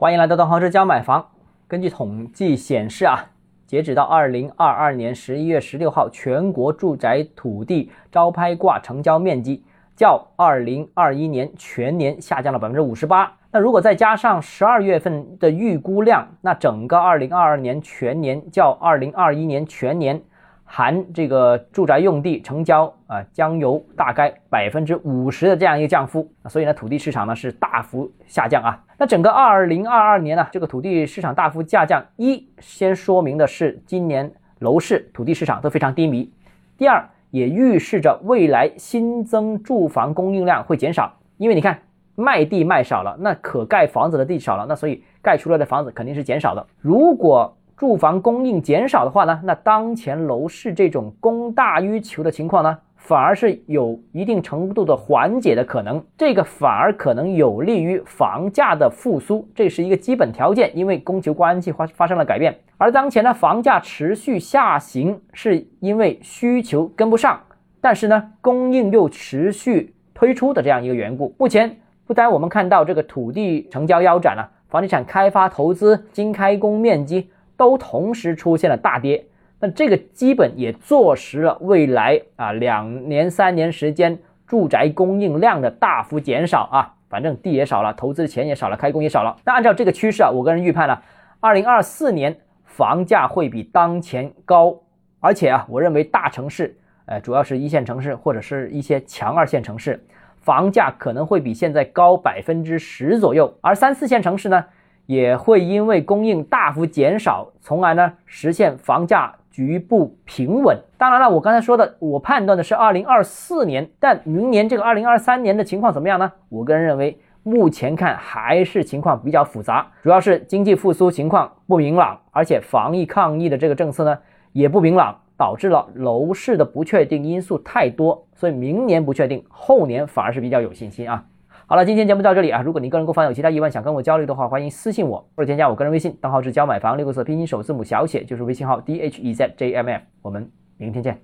欢迎来到东豪之家买房。根据统计显示啊，截止到二零二二年十一月十六号，全国住宅土地招拍挂成交面积较二零二一年全年下降了百分之五十八。那如果再加上十二月份的预估量，那整个二零二二年全年较二零二一年全年。含这个住宅用地成交啊，将有大概百分之五十的这样一个降幅，所以呢，土地市场呢是大幅下降啊。那整个二零二二年呢，这个土地市场大幅下降，一先说明的是今年楼市、土地市场都非常低迷；第二，也预示着未来新增住房供应量会减少，因为你看卖地卖少了，那可盖房子的地少了，那所以盖出来的房子肯定是减少的。如果住房供应减少的话呢，那当前楼市这种供大于求的情况呢，反而是有一定程度的缓解的可能。这个反而可能有利于房价的复苏，这是一个基本条件。因为供求关系发发生了改变，而当前呢，房价持续下行，是因为需求跟不上，但是呢，供应又持续推出的这样一个缘故。目前不单我们看到这个土地成交腰斩了，房地产开发投资经开工面积。都同时出现了大跌，那这个基本也坐实了未来啊两年三年时间住宅供应量的大幅减少啊，反正地也少了，投资的钱也少了，开工也少了。那按照这个趋势啊，我个人预判呢，二零二四年房价会比当前高，而且啊，我认为大城市，呃，主要是一线城市或者是一些强二线城市，房价可能会比现在高百分之十左右，而三四线城市呢？也会因为供应大幅减少，从而呢实现房价局部平稳。当然了，我刚才说的，我判断的是二零二四年，但明年这个二零二三年的情况怎么样呢？我个人认为，目前看还是情况比较复杂，主要是经济复苏情况不明朗，而且防疫抗疫的这个政策呢也不明朗，导致了楼市的不确定因素太多，所以明年不确定，后年反而是比较有信心啊。好了，今天节目到这里啊。如果您个人购房有其他疑问，想跟我交流的话，欢迎私信我或者添加我个人微信，账号是教买房六个字拼音首字母小写，就是微信号 d h e z j m f。我们明天见。